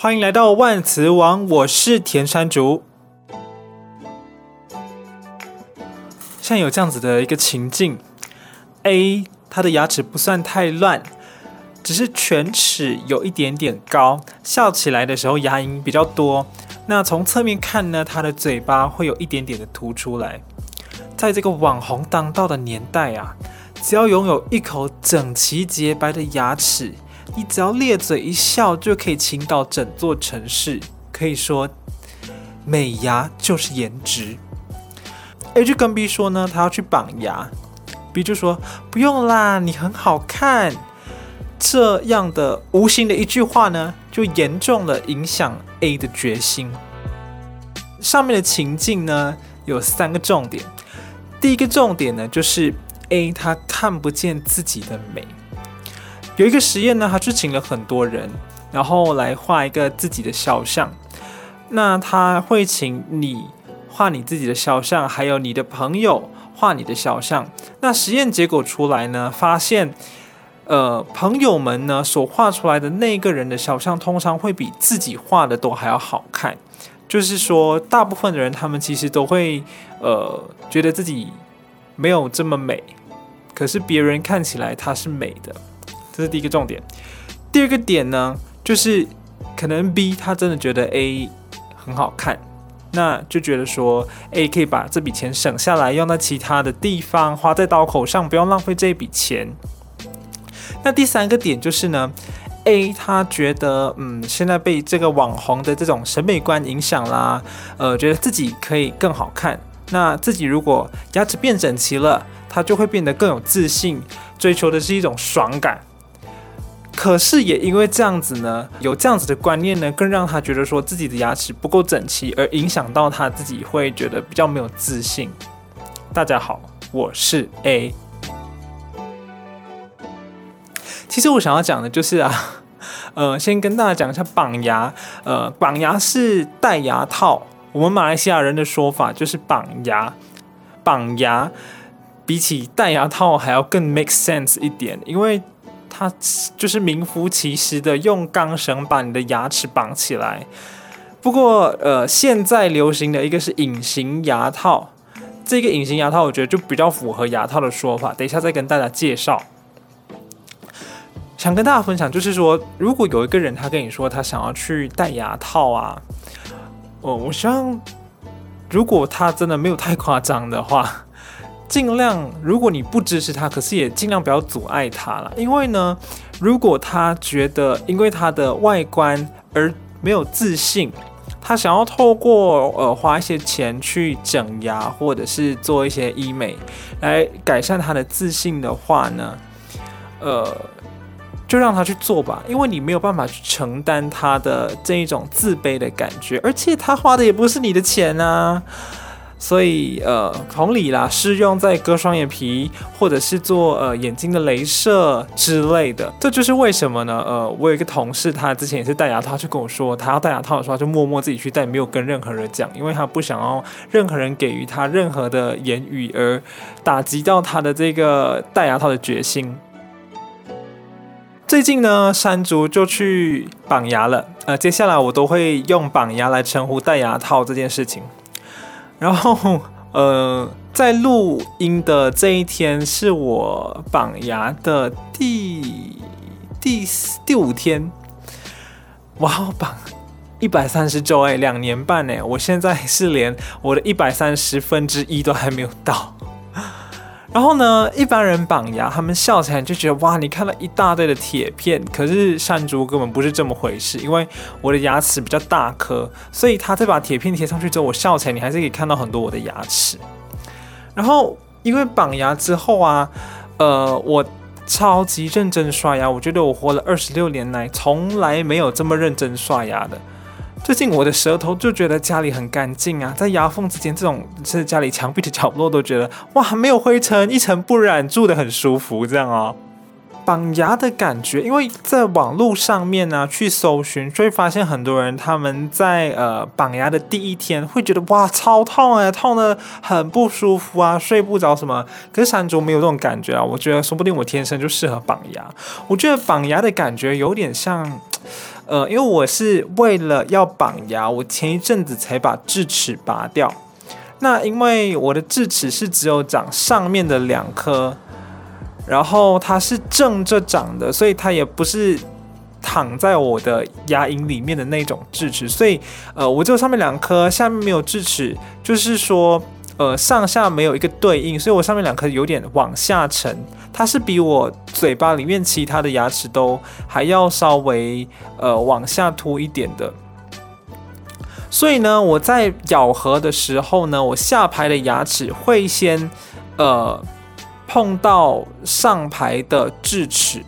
欢迎来到万磁王，我是田山竹。现在有这样子的一个情境：A，他的牙齿不算太乱，只是犬齿有一点点高，笑起来的时候牙龈比较多。那从侧面看呢，他的嘴巴会有一点点的凸出来。在这个网红当道的年代啊，只要拥有一口整齐洁白的牙齿，你只要咧嘴一笑，就可以倾倒整座城市。可以说，美牙就是颜值。A 就跟 B 说呢，他要去绑牙。B 就说不用啦，你很好看。这样的无形的一句话呢，就严重了影响 A 的决心。上面的情境呢，有三个重点。第一个重点呢，就是 A 他看不见自己的美。有一个实验呢，他去请了很多人，然后来画一个自己的肖像。那他会请你。画你自己的肖像，还有你的朋友画你的肖像。那实验结果出来呢，发现，呃，朋友们呢所画出来的那个人的肖像，通常会比自己画的都还要好看。就是说，大部分的人他们其实都会，呃，觉得自己没有这么美，可是别人看起来他是美的。这是第一个重点。第二个点呢，就是可能 B 他真的觉得 A 很好看。那就觉得说，A 可以把这笔钱省下来，用在其他的地方，花在刀口上，不用浪费这一笔钱。那第三个点就是呢，A 他觉得，嗯，现在被这个网红的这种审美观影响啦，呃，觉得自己可以更好看。那自己如果牙齿变整齐了，他就会变得更有自信，追求的是一种爽感。可是也因为这样子呢，有这样子的观念呢，更让他觉得说自己的牙齿不够整齐，而影响到他自己会觉得比较没有自信。大家好，我是 A。其实我想要讲的就是啊，呃，先跟大家讲一下绑牙。呃，绑牙是戴牙套，我们马来西亚人的说法就是绑牙。绑牙比起戴牙套还要更 make sense 一点，因为。它就是名副其实的用钢绳把你的牙齿绑起来。不过，呃，现在流行的一个是隐形牙套，这个隐形牙套我觉得就比较符合牙套的说法。等一下再跟大家介绍。想跟大家分享，就是说，如果有一个人他跟你说他想要去戴牙套啊，哦，我希望如果他真的没有太夸张的话。尽量，如果你不支持他，可是也尽量不要阻碍他了。因为呢，如果他觉得因为他的外观而没有自信，他想要透过呃花一些钱去整牙或者是做一些医美来改善他的自信的话呢，呃，就让他去做吧。因为你没有办法去承担他的这一种自卑的感觉，而且他花的也不是你的钱啊。所以，呃，同理啦，适用在割双眼皮，或者是做呃眼睛的镭射之类的。这就是为什么呢？呃，我有一个同事，他之前也是戴牙套，他就跟我说，他要戴牙套的时候，他就默默自己去戴，没有跟任何人讲，因为他不想要任何人给予他任何的言语，而打击到他的这个戴牙套的决心。最近呢，山竹就去绑牙了。呃，接下来我都会用绑牙来称呼戴牙套这件事情。然后，呃，在录音的这一天是我绑牙的第第第五天，哇，绑一百三十周哎，两年半哎，我现在是连我的一百三十分之一都还没有到。然后呢，一般人绑牙，他们笑起来就觉得哇，你看了一大堆的铁片。可是山竹根本不是这么回事，因为我的牙齿比较大颗，所以他再把铁片贴上去之后，我笑起来你还是可以看到很多我的牙齿。然后因为绑牙之后啊，呃，我超级认真刷牙，我觉得我活了二十六年来从来没有这么认真刷牙的。最近我的舌头就觉得家里很干净啊，在牙缝之间这种是家里墙壁的角落都觉得哇，没有灰尘，一尘不染，住得很舒服这样哦。绑牙的感觉，因为在网络上面呢、啊、去搜寻，就会发现很多人他们在呃绑牙的第一天会觉得哇超痛哎，痛得很不舒服啊，睡不着什么。可是山竹没有这种感觉啊，我觉得说不定我天生就适合绑牙。我觉得绑牙的感觉有点像。呃，因为我是为了要绑牙，我前一阵子才把智齿拔掉。那因为我的智齿是只有长上面的两颗，然后它是正着长的，所以它也不是躺在我的牙龈里面的那种智齿，所以呃，我只有上面两颗，下面没有智齿，就是说呃上下没有一个对应，所以我上面两颗有点往下沉，它是比我嘴巴里面其他的牙齿都还要稍微呃往下凸一点的。所以呢，我在咬合的时候呢，我下排的牙齿会先，呃，碰到上排的智齿。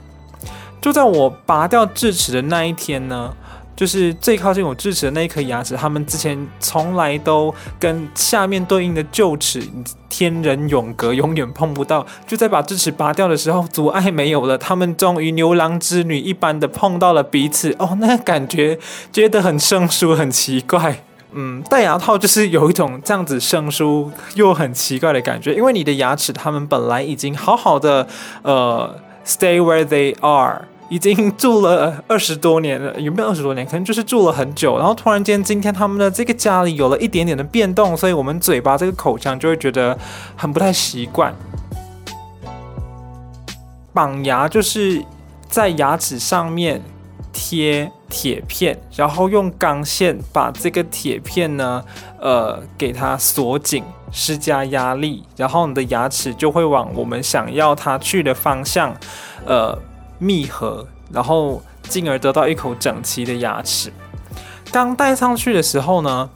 就在我拔掉智齿的那一天呢，就是最靠近我智齿的那一颗牙齿，他们之前从来都跟下面对应的臼齿，天人永隔，永远碰不到。就在把智齿拔掉的时候，阻碍没有了，他们终于牛郎织女一般的碰到了彼此。哦，那感觉觉得很生疏，很奇怪。嗯，戴牙套就是有一种这样子生疏又很奇怪的感觉，因为你的牙齿他们本来已经好好的，呃，stay where they are。已经住了二十多年了，有没有二十多年？可能就是住了很久，然后突然间今天他们的这个家里有了一点点的变动，所以我们嘴巴这个口腔就会觉得很不太习惯。绑牙就是在牙齿上面贴铁片，然后用钢线把这个铁片呢，呃，给它锁紧，施加压力，然后你的牙齿就会往我们想要它去的方向，呃。密合，然后进而得到一口整齐的牙齿。刚戴上去的时候呢，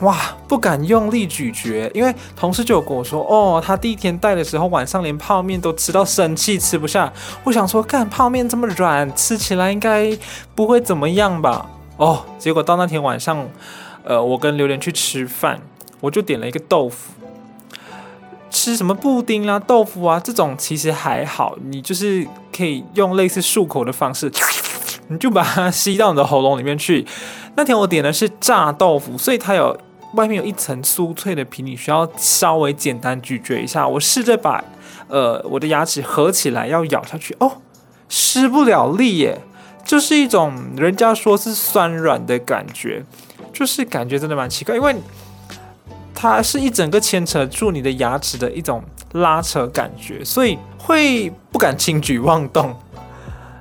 哇，不敢用力咀嚼，因为同事就有跟我说，哦，他第一天戴的时候，晚上连泡面都吃到生气，吃不下。我想说，干泡面这么软，吃起来应该不会怎么样吧？哦，结果到那天晚上，呃，我跟榴莲去吃饭，我就点了一个豆腐。吃什么布丁啦、豆腐啊，这种其实还好，你就是可以用类似漱口的方式，你就把它吸到你的喉咙里面去。那天我点的是炸豆腐，所以它有外面有一层酥脆的皮，你需要稍微简单咀嚼一下。我试着把呃我的牙齿合起来要咬下去，哦，施不了力耶，就是一种人家说是酸软的感觉，就是感觉真的蛮奇怪，因为。它是一整个牵扯住你的牙齿的一种拉扯感觉，所以会不敢轻举妄动。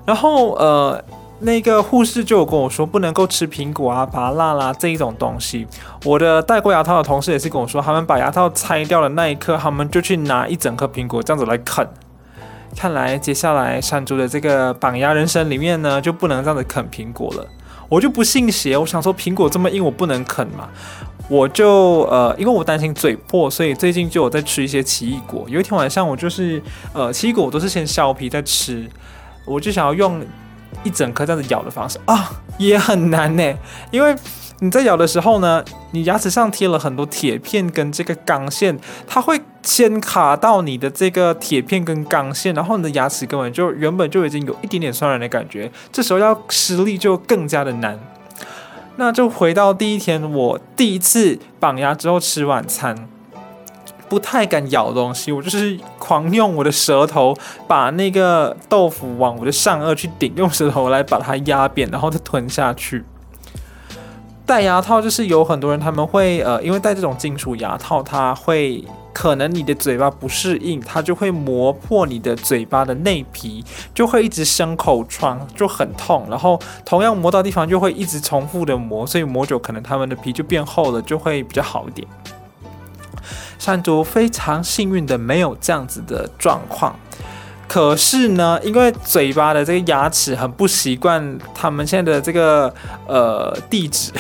然后呃，那个护士就有跟我说，不能够吃苹果啊、拔蜡啦这一种东西。我的戴过牙套的同事也是跟我说，他们把牙套拆掉的那一刻，他们就去拿一整颗苹果这样子来啃。看来接下来山竹的这个绑牙人生里面呢，就不能这样子啃苹果了。我就不信邪，我想说苹果这么硬，我不能啃嘛。我就呃，因为我担心嘴破，所以最近就有在吃一些奇异果。有一天晚上，我就是呃，奇异果我都是先削皮再吃，我就想要用一整颗这样子咬的方式啊，也很难呢。因为你在咬的时候呢，你牙齿上贴了很多铁片跟这个钢线，它会先卡到你的这个铁片跟钢线，然后你的牙齿根本就原本就已经有一点点酸软的感觉，这时候要施力就更加的难。那就回到第一天，我第一次绑牙之后吃晚餐，不太敢咬东西，我就是狂用我的舌头把那个豆腐往我的上颚去顶，用舌头来把它压扁，然后再吞下去。戴牙套就是有很多人他们会呃，因为戴这种金属牙套，它会。可能你的嘴巴不适应，它就会磨破你的嘴巴的内皮，就会一直生口疮，就很痛。然后同样磨到地方就会一直重复的磨，所以磨久可能他们的皮就变厚了，就会比较好一点。山竹非常幸运的没有这样子的状况，可是呢，因为嘴巴的这个牙齿很不习惯他们现在的这个呃地址，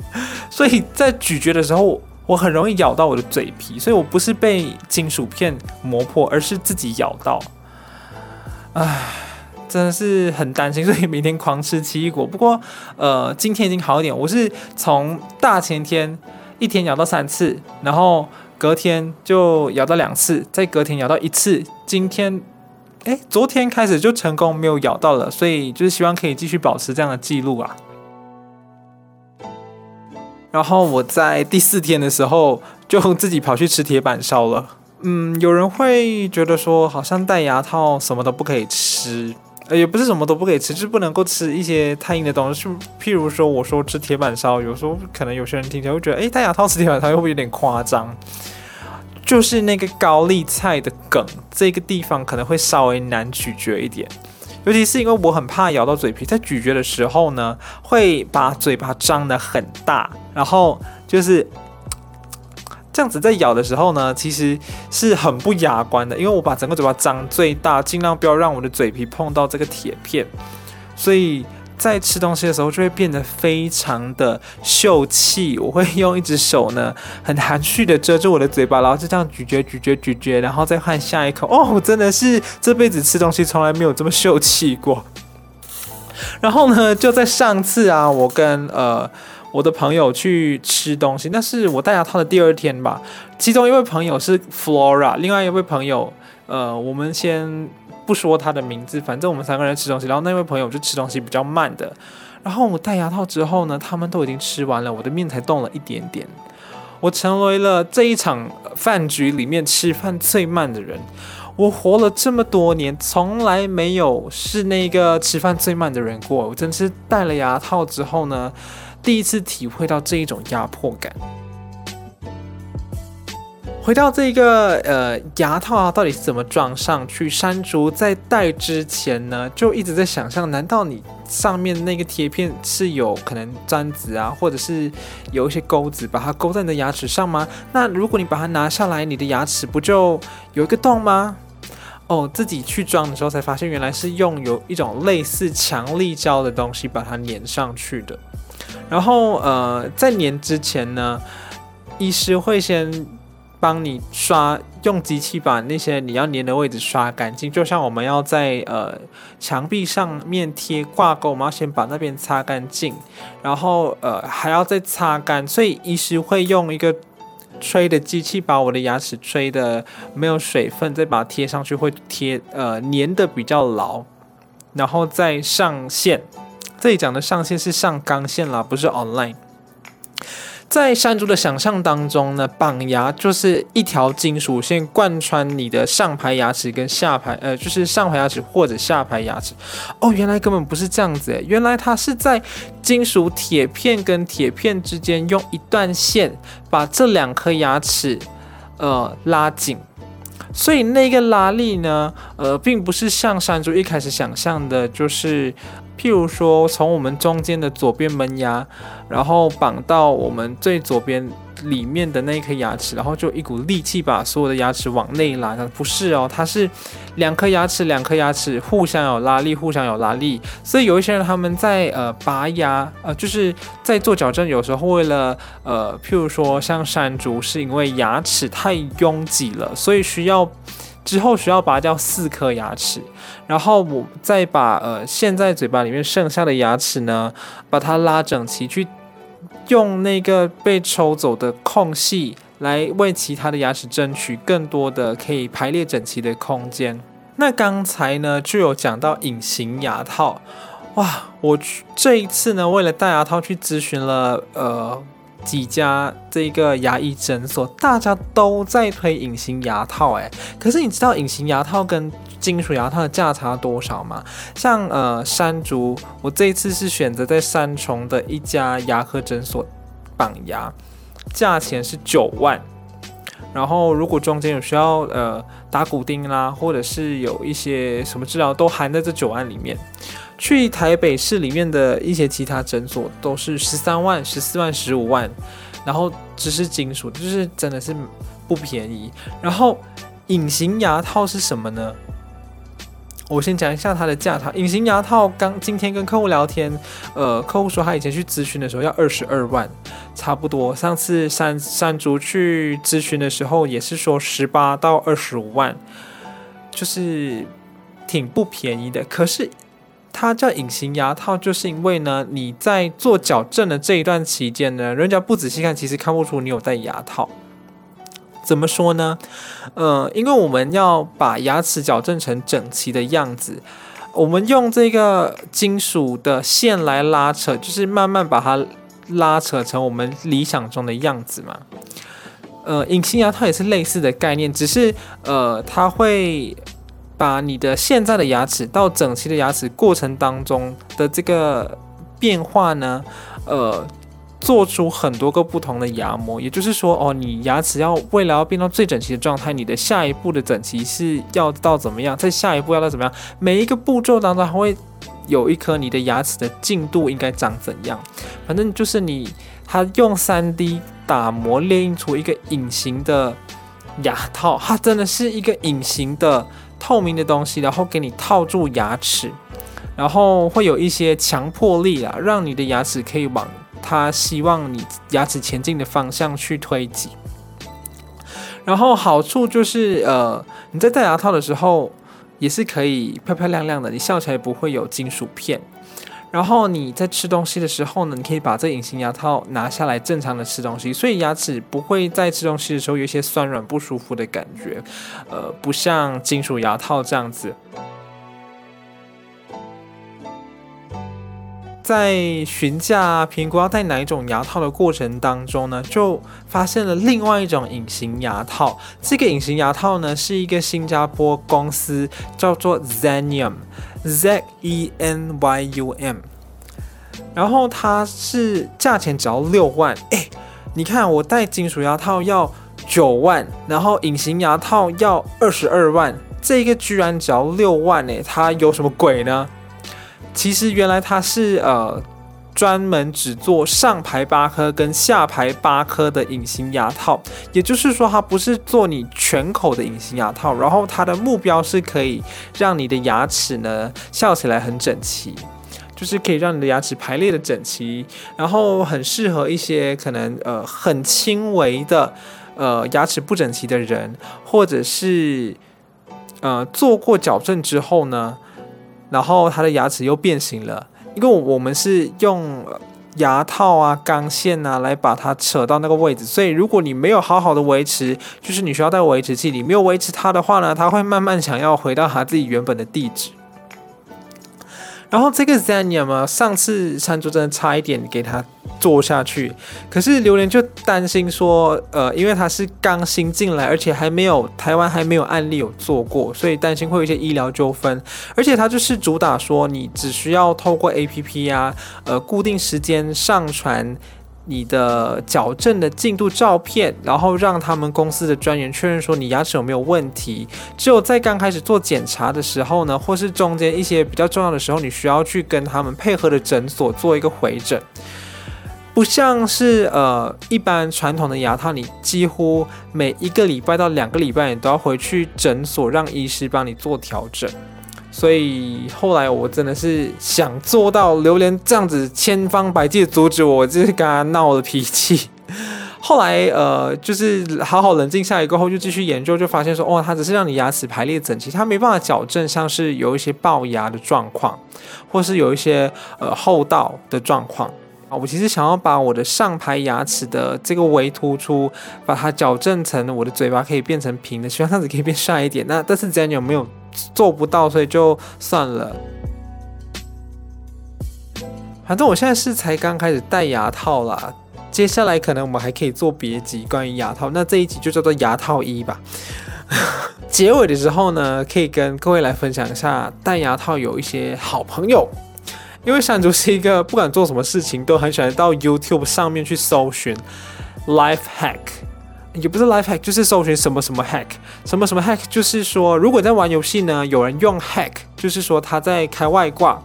所以在咀嚼的时候。我很容易咬到我的嘴皮，所以我不是被金属片磨破，而是自己咬到。唉，真的是很担心，所以每天狂吃奇异果。不过，呃，今天已经好一点。我是从大前天一天咬到三次，然后隔天就咬到两次，再隔天咬到一次。今天，哎，昨天开始就成功没有咬到了，所以就是希望可以继续保持这样的记录啊。然后我在第四天的时候就自己跑去吃铁板烧了。嗯，有人会觉得说，好像戴牙套什么都不可以吃，呃，也不是什么都不可以吃，就是不能够吃一些太硬的东西。譬如说，我说吃铁板烧，有时候可能有些人听起来会觉得，诶，戴牙套吃铁板烧会不会有点夸张？就是那个高丽菜的梗，这个地方可能会稍微难咀嚼一点，尤其是因为我很怕咬到嘴皮，在咀嚼的时候呢，会把嘴巴张得很大，然后就是。这样子在咬的时候呢，其实是很不雅观的，因为我把整个嘴巴张最大，尽量不要让我的嘴皮碰到这个铁片，所以在吃东西的时候就会变得非常的秀气。我会用一只手呢，很含蓄的遮住我的嘴巴，然后就这样咀嚼、咀嚼、咀嚼，然后再换下一口。哦，真的是这辈子吃东西从来没有这么秀气过。然后呢，就在上次啊，我跟呃。我的朋友去吃东西，那是我戴牙套的第二天吧。其中一位朋友是 Flora，另外一位朋友，呃，我们先不说他的名字，反正我们三个人吃东西。然后那位朋友就吃东西比较慢的。然后我戴牙套之后呢，他们都已经吃完了，我的面才动了一点点。我成为了这一场饭局里面吃饭最慢的人。我活了这么多年，从来没有是那个吃饭最慢的人过。我真是戴了牙套之后呢，第一次体会到这一种压迫感。回到这个呃牙套啊，到底是怎么装上去？山竹在戴之前呢，就一直在想象：难道你上面那个贴片是有可能粘子啊，或者是有一些钩子，把它勾在你的牙齿上吗？那如果你把它拿下来，你的牙齿不就有一个洞吗？哦，自己去装的时候才发现，原来是用有一种类似强力胶的东西把它粘上去的。然后呃，在粘之前呢，医师会先帮你刷，用机器把那些你要粘的位置刷干净。就像我们要在呃墙壁上面贴挂钩，我们要先把那边擦干净，然后呃还要再擦干。所以医师会用一个吹的机器把我的牙齿吹的没有水分，再把它贴上去，会贴呃粘的比较牢，然后再上线。这里讲的上线是上钢线啦，不是 online。在山猪的想象当中呢，绑牙就是一条金属线贯穿你的上排牙齿跟下排，呃，就是上排牙齿或者下排牙齿。哦，原来根本不是这样子，原来它是在金属铁片跟铁片之间用一段线把这两颗牙齿，呃，拉紧。所以那个拉力呢，呃，并不是像山猪一开始想象的，就是譬如说从我们中间的左边门牙，然后绑到我们最左边。里面的那一颗牙齿，然后就一股力气把所有的牙齿往内拉。不是哦，它是两颗牙齿，两颗牙齿互相有拉力，互相有拉力。所以有一些人他们在呃拔牙，呃就是在做矫正，有时候为了呃譬如说像山竹，是因为牙齿太拥挤了，所以需要之后需要拔掉四颗牙齿，然后我再把呃现在嘴巴里面剩下的牙齿呢，把它拉整齐去。用那个被抽走的空隙来为其他的牙齿争取更多的可以排列整齐的空间。那刚才呢就有讲到隐形牙套，哇！我这一次呢为了戴牙套去咨询了呃几家这个牙医诊所，大家都在推隐形牙套，诶，可是你知道隐形牙套跟金属牙套的价差多少吗？像呃山竹，我这一次是选择在三重的一家牙科诊所绑牙，价钱是九万。然后如果中间有需要呃打骨钉啦，或者是有一些什么治疗，都含在这九万里面。去台北市里面的一些其他诊所都是十三万、十四万、十五万，然后只是金属，就是真的是不便宜。然后隐形牙套是什么呢？我先讲一下它的价差。隐形牙套刚今天跟客户聊天，呃，客户说他以前去咨询的时候要二十二万，差不多。上次山山竹去咨询的时候也是说十八到二十五万，就是挺不便宜的。可是它叫隐形牙套，就是因为呢，你在做矫正的这一段期间呢，人家不仔细看，其实看不出你有戴牙套。怎么说呢？呃，因为我们要把牙齿矫正成整齐的样子，我们用这个金属的线来拉扯，就是慢慢把它拉扯成我们理想中的样子嘛。呃，隐形牙套也是类似的概念，只是呃，它会。把你的现在的牙齿到整齐的牙齿过程当中的这个变化呢，呃。做出很多个不同的牙模，也就是说，哦，你牙齿要为了要变到最整齐的状态，你的下一步的整齐是要到怎么样？在下一步要到怎么样？每一个步骤当中，还会有一颗你的牙齿的进度应该长怎样？反正就是你，他用三 D 打磨列印出一个隐形的牙套，它真的是一个隐形的透明的东西，然后给你套住牙齿，然后会有一些强迫力啊，让你的牙齿可以往。它希望你牙齿前进的方向去推挤，然后好处就是，呃，你在戴牙套的时候也是可以漂漂亮亮的，你笑起来不会有金属片。然后你在吃东西的时候呢，你可以把这隐形牙套拿下来，正常的吃东西，所以牙齿不会在吃东西的时候有一些酸软不舒服的感觉，呃，不像金属牙套这样子。在询价评估要戴哪一种牙套的过程当中呢，就发现了另外一种隐形牙套。这个隐形牙套呢，是一个新加坡公司叫做 Zenium Z E N Y U M，。然后它是价钱只要六万，哎，你看我戴金属牙套要九万，然后隐形牙套要二十二万，这个居然只要六万，哎，它有什么鬼呢？其实原来它是呃专门只做上排八颗跟下排八颗的隐形牙套，也就是说它不是做你全口的隐形牙套，然后它的目标是可以让你的牙齿呢笑起来很整齐，就是可以让你的牙齿排列的整齐，然后很适合一些可能呃很轻微的呃牙齿不整齐的人，或者是呃做过矫正之后呢。然后他的牙齿又变形了，因为我们是用牙套啊、钢线啊来把它扯到那个位置，所以如果你没有好好的维持，就是你需要带维持器，你没有维持它的话呢，它会慢慢想要回到它自己原本的地址。然后这个 Zenium 嘛，上次餐桌真的差一点给他做下去，可是榴莲就担心说，呃，因为他是刚新进来，而且还没有台湾还没有案例有做过，所以担心会有一些医疗纠纷。而且他就是主打说，你只需要透过 APP 啊，呃，固定时间上传。你的矫正的进度照片，然后让他们公司的专员确认说你牙齿有没有问题。只有在刚开始做检查的时候呢，或是中间一些比较重要的时候，你需要去跟他们配合的诊所做一个回诊。不像是呃一般传统的牙套，你几乎每一个礼拜到两个礼拜，你都要回去诊所让医师帮你做调整。所以后来我真的是想做到榴莲这样子，千方百计阻止我，我就是跟他闹了脾气。后来呃，就是好好冷静下来过后，就继续研究，就发现说，哦，它只是让你牙齿排列整齐，它没办法矫正，像是有一些龅牙的状况，或是有一些呃厚道的状况。我其实想要把我的上排牙齿的这个微突出，把它矫正成我的嘴巴可以变成平的，希望这样子可以变帅一点。那但是既然有没有做不到，所以就算了。反正我现在是才刚开始戴牙套啦，接下来可能我们还可以做别集关于牙套。那这一集就叫做牙套一吧。结尾的时候呢，可以跟各位来分享一下戴牙套有一些好朋友。因为山竹是一个不管做什么事情都很喜欢到 YouTube 上面去搜寻 life hack，也不是 life hack，就是搜寻什么什么 hack，什么什么 hack，就是说如果在玩游戏呢，有人用 hack，就是说他在开外挂，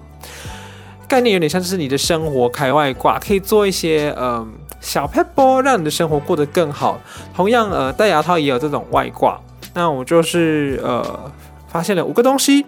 概念有点像是你的生活开外挂，可以做一些嗯、呃、小撇步，让你的生活过得更好。同样呃戴牙套也有这种外挂，那我就是呃发现了五个东西。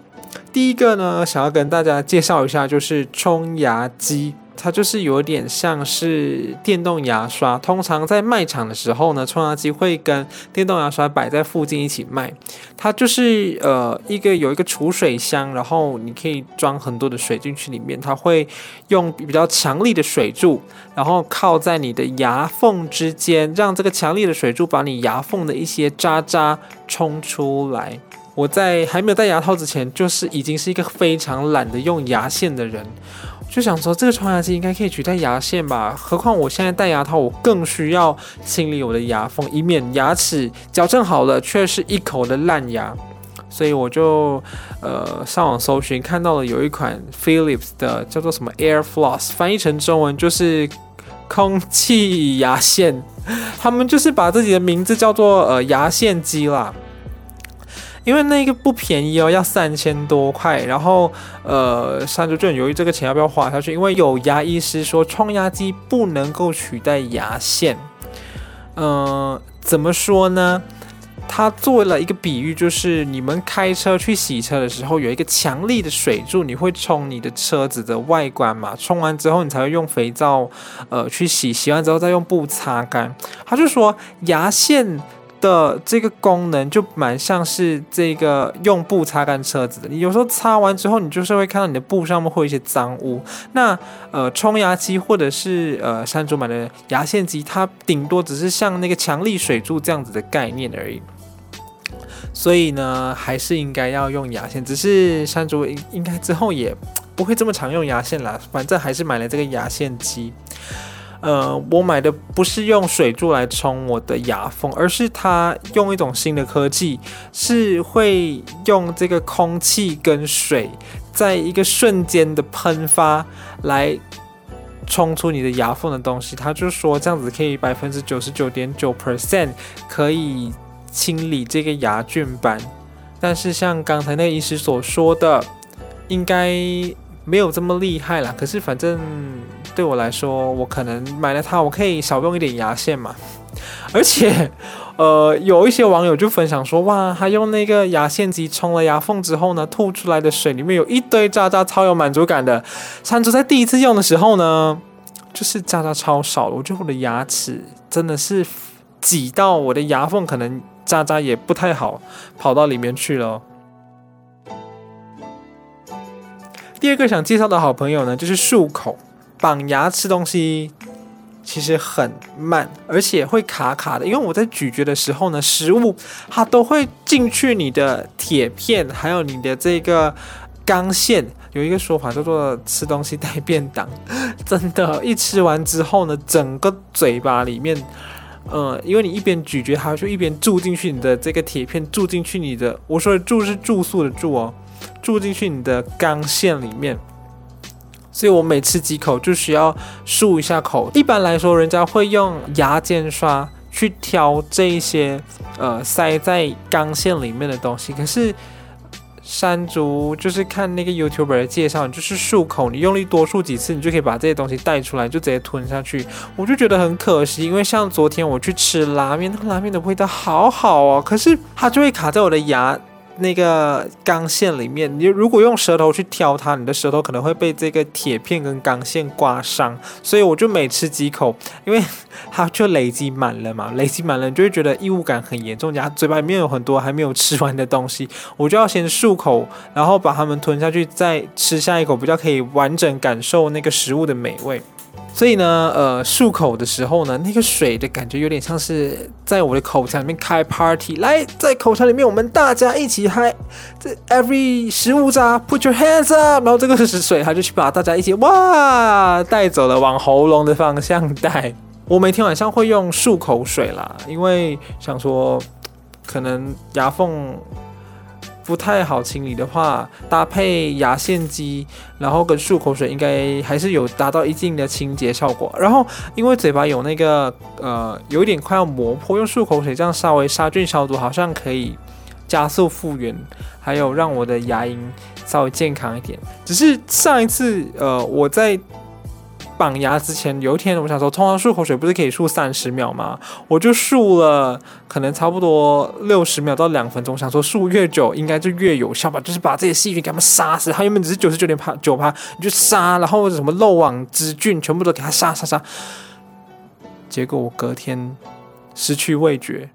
第一个呢，想要跟大家介绍一下，就是冲牙机，它就是有点像是电动牙刷。通常在卖场的时候呢，冲牙机会跟电动牙刷摆在附近一起卖。它就是呃一个有一个储水箱，然后你可以装很多的水进去里面，它会用比较强力的水柱，然后靠在你的牙缝之间，让这个强力的水柱把你牙缝的一些渣渣冲出来。我在还没有戴牙套之前，就是已经是一个非常懒得用牙线的人，就想说这个冲牙机应该可以取代牙线吧。何况我现在戴牙套，我更需要清理我的牙缝，以免牙齿矫正好了却是一口的烂牙。所以我就呃上网搜寻，看到了有一款 Philips 的叫做什么 Air Floss，翻译成中文就是空气牙线。他们就是把自己的名字叫做呃牙线机啦。因为那个不便宜哦，要三千多块。然后，呃，山竹就很犹豫这个钱要不要花下去，因为有牙医师说冲牙机不能够取代牙线。嗯、呃，怎么说呢？他做了一个比喻，就是你们开车去洗车的时候，有一个强力的水柱，你会冲你的车子的外观嘛？冲完之后，你才会用肥皂，呃，去洗。洗完之后再用布擦干。他就说牙线。的这个功能就蛮像是这个用布擦干车子的，你有时候擦完之后，你就是会看到你的布上面会有一些脏污。那呃冲牙机或者是呃山竹买的牙线机，它顶多只是像那个强力水柱这样子的概念而已。所以呢，还是应该要用牙线，只是山竹应应该之后也不会这么常用牙线啦，反正还是买了这个牙线机。呃，我买的不是用水柱来冲我的牙缝，而是它用一种新的科技，是会用这个空气跟水在一个瞬间的喷发来冲出你的牙缝的东西。他就说这样子可以百分之九十九点九 percent 可以清理这个牙菌斑，但是像刚才那个医师所说的，应该。没有这么厉害啦，可是反正对我来说，我可能买了它，我可以少用一点牙线嘛。而且，呃，有一些网友就分享说，哇，他用那个牙线机冲了牙缝之后呢，吐出来的水里面有一堆渣渣，超有满足感的。山竹在第一次用的时候呢，就是渣渣超少，我觉得我的牙齿真的是挤到我的牙缝，可能渣渣也不太好跑到里面去了。第二个想介绍的好朋友呢，就是漱口。绑牙吃东西其实很慢，而且会卡卡的，因为我在咀嚼的时候呢，食物它都会进去你的铁片，还有你的这个钢线。有一个说法叫做“吃东西带便当”，真的，一吃完之后呢，整个嘴巴里面，呃，因为你一边咀嚼它，就一边住进去你的这个铁片，住进去你的，我说的住是住宿的住哦。住进去你的钢线里面，所以我每吃几口就需要漱一下口。一般来说，人家会用牙间刷去挑这一些呃塞在钢线里面的东西。可是山竹就是看那个 YouTuber 的介绍，你就是漱口，你用力多漱几次，你就可以把这些东西带出来，就直接吞下去。我就觉得很可惜，因为像昨天我去吃拉面，那个拉面的味道好好哦，可是它就会卡在我的牙。那个钢线里面，你如果用舌头去挑它，你的舌头可能会被这个铁片跟钢线刮伤。所以我就每吃几口，因为它就累积满了嘛，累积满了，你就会觉得异物感很严重，然后嘴巴里面有很多还没有吃完的东西，我就要先漱口，然后把它们吞下去，再吃下一口，比较可以完整感受那个食物的美味。所以呢，呃，漱口的时候呢，那个水的感觉有点像是在我的口腔里面开 party，来，在口腔里面我们大家一起嗨，这 every 十五扎 put your hands up，然后这个是水，他就去把大家一起哇带走了，往喉咙的方向带。我每天晚上会用漱口水啦，因为想说可能牙缝。不太好清理的话，搭配牙线机，然后跟漱口水，应该还是有达到一定的清洁效果。然后因为嘴巴有那个呃，有一点快要磨破，用漱口水这样稍微杀菌消毒，好像可以加速复原，还有让我的牙龈稍微健康一点。只是上一次呃，我在。绑牙之前，有一天我想说，通常漱口水不是可以漱三十秒吗？我就漱了，可能差不多六十秒到两分钟。想说漱越久应该就越有效吧，就是把这些细菌给它们杀死。它原本只是九十九点九趴，你就杀，然后什么漏网之菌全部都给它杀杀杀。结果我隔天失去味觉。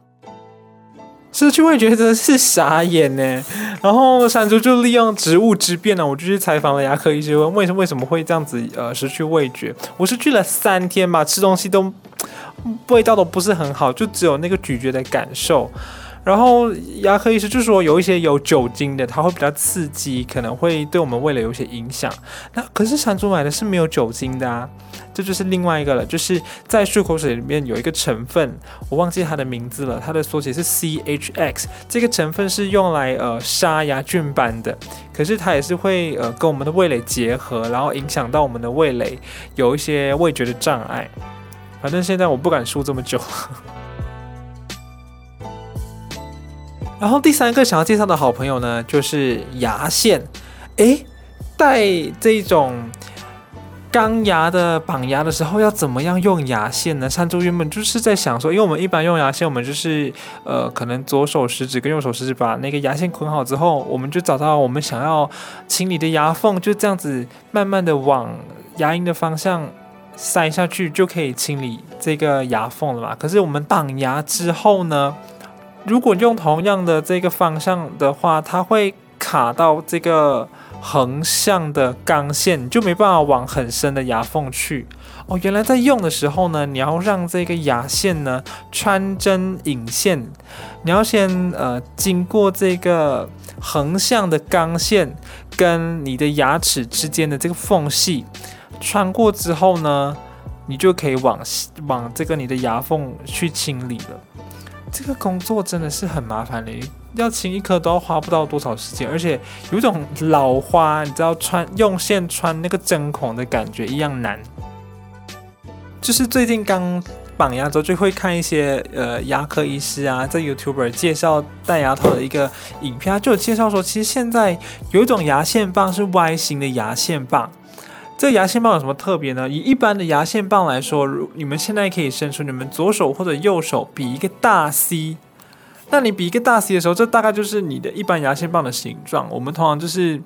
失去味觉真的是傻眼呢，然后山竹就利用职务之便呢，我就去采访了牙科医生，问为什么为什么会这样子呃失去味觉？我是去了三天吧，吃东西都味道都不是很好，就只有那个咀嚼的感受。然后牙科医师就说，有一些有酒精的，它会比较刺激，可能会对我们味蕾有些影响。那可是山竹买的是没有酒精的啊，这就是另外一个了。就是在漱口水里面有一个成分，我忘记它的名字了，它的缩写是 CHX。这个成分是用来呃杀牙菌斑的，可是它也是会呃跟我们的味蕾结合，然后影响到我们的味蕾，有一些味觉的障碍。反正现在我不敢漱这么久。然后第三个想要介绍的好朋友呢，就是牙线。诶，戴这种钢牙的绑牙的时候，要怎么样用牙线呢？山猪原本就是在想说，因为我们一般用牙线，我们就是呃，可能左手食指跟右手食指把那个牙线捆好之后，我们就找到我们想要清理的牙缝，就这样子慢慢的往牙龈的方向塞下去，就可以清理这个牙缝了嘛。可是我们绑牙之后呢？如果用同样的这个方向的话，它会卡到这个横向的钢线，就没办法往很深的牙缝去。哦，原来在用的时候呢，你要让这个牙线呢穿针引线，你要先呃经过这个横向的钢线跟你的牙齿之间的这个缝隙穿过之后呢，你就可以往往这个你的牙缝去清理了。这个工作真的是很麻烦的，要清一颗都要花不到多少时间，而且有一种老花，你知道穿用线穿那个针孔的感觉一样难。就是最近刚绑牙之后，就会看一些呃牙科医师啊，在 YouTuber 介绍戴牙套的一个影片，就有介绍说，其实现在有一种牙线棒是 Y 型的牙线棒。这个牙线棒有什么特别呢？以一般的牙线棒来说，如你们现在可以伸出你们左手或者右手比一个大 C，那你比一个大 C 的时候，这大概就是你的一般牙线棒的形状。我们通常就是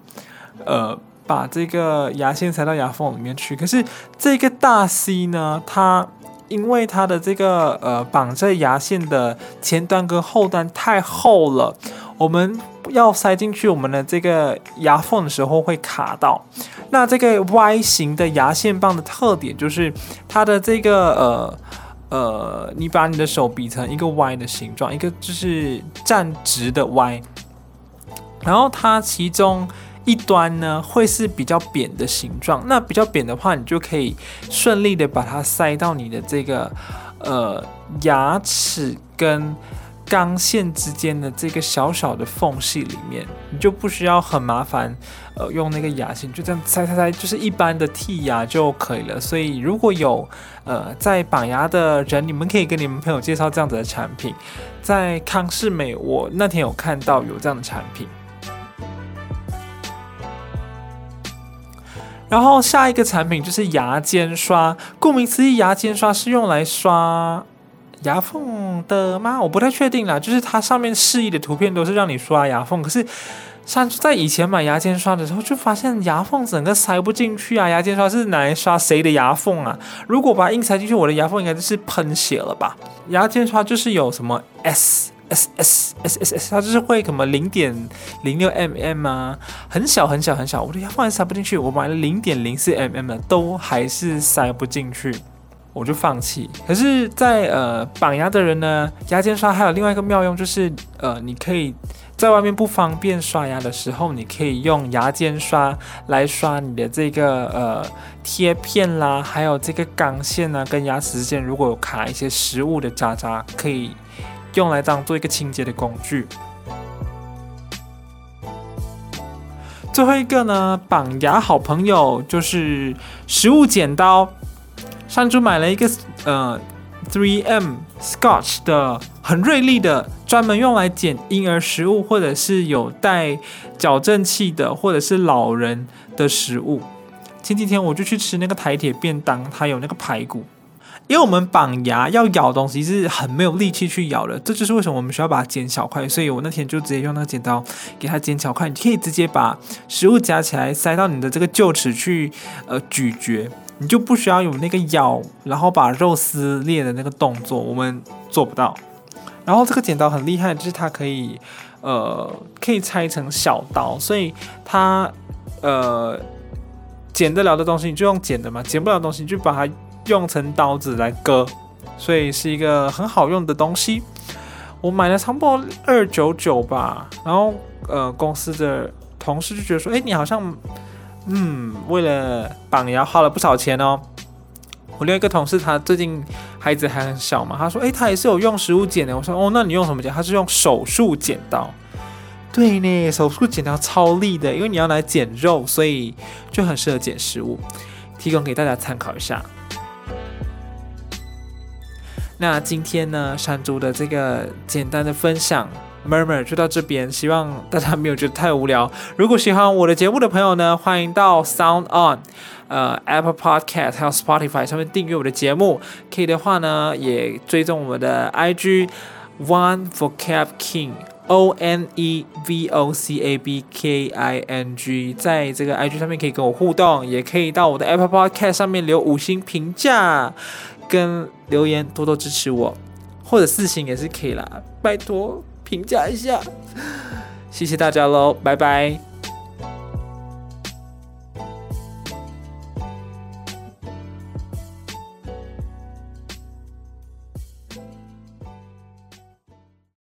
呃把这个牙线塞到牙缝里面去。可是这个大 C 呢，它因为它的这个呃绑在牙线的前端跟后端太厚了，我们要塞进去我们的这个牙缝的时候会卡到。那这个 Y 型的牙线棒的特点就是它的这个呃呃，你把你的手比成一个 Y 的形状，一个就是站直的 Y，然后它其中一端呢会是比较扁的形状。那比较扁的话，你就可以顺利的把它塞到你的这个呃牙齿跟。钢线之间的这个小小的缝隙里面，你就不需要很麻烦，呃，用那个牙线就这样塞塞塞，就是一般的剔牙就可以了。所以如果有呃在绑牙的人，你们可以跟你们朋友介绍这样子的产品。在康是美，我那天有看到有这样的产品。然后下一个产品就是牙尖刷，顾名思义，牙尖刷是用来刷。牙缝的吗？我不太确定啦。就是它上面示意的图片都是让你刷牙缝，可是像在以前买牙签刷的时候，就发现牙缝整个塞不进去啊。牙签刷是拿来刷谁的牙缝啊？如果把硬塞进去，我的牙缝应该就是喷血了吧？牙签刷就是有什么 S S S S S S，它就是会什么零点零六 mm 啊，很小很小很小，我的牙缝还塞不进去。我买了零点零四 mm 的，都还是塞不进去。我就放弃。可是在，呃绑牙的人呢，牙尖刷还有另外一个妙用，就是呃，你可以在外面不方便刷牙的时候，你可以用牙尖刷来刷你的这个呃贴片啦，还有这个钢线啊，跟牙齿之间如果有卡一些食物的渣渣，可以用来当做一个清洁的工具。最后一个呢，绑牙好朋友就是食物剪刀。山猪买了一个呃，3M Scotch 的很锐利的，专门用来剪婴儿食物或者是有带矫正器的或者是老人的食物。前几天我就去吃那个台铁便当，它有那个排骨。因为我们绑牙要咬东西是很没有力气去咬的，这就是为什么我们需要把它剪小块。所以我那天就直接用那个剪刀给它剪小块，你可以直接把食物夹起来塞到你的这个臼齿去呃咀嚼。你就不需要有那个咬，然后把肉撕裂的那个动作，我们做不到。然后这个剪刀很厉害，就是它可以，呃，可以拆成小刀，所以它，呃，剪得了的东西你就用剪的嘛，剪不了的东西你就把它用成刀子来割，所以是一个很好用的东西。我买了差不多二九九吧，然后呃公司的同事就觉得说，哎，你好像嗯为了绑牙花了不少钱哦。我另外一个同事他最近孩子还很小嘛，他说，哎，他也是有用食物剪的。我说，哦，那你用什么剪？他是用手术剪刀。对呢，手术剪刀超利的，因为你要来剪肉，所以就很适合剪食物。提供给大家参考一下。那今天呢，山猪的这个简单的分享，Murmur 就到这边，希望大家没有觉得太无聊。如果喜欢我的节目的朋友呢，欢迎到 Sound On、呃 Apple Podcast 还有 Spotify 上面订阅我的节目。可以的话呢，也追踪我们的 IG One Vocab King。O N E V O C A B K I N G，在这个 IG 上面可以跟我互动，也可以到我的 Apple Podcast 上面留五星评价跟留言，多多支持我，或者四星也是可以啦，拜托评价一下，谢谢大家喽，拜拜。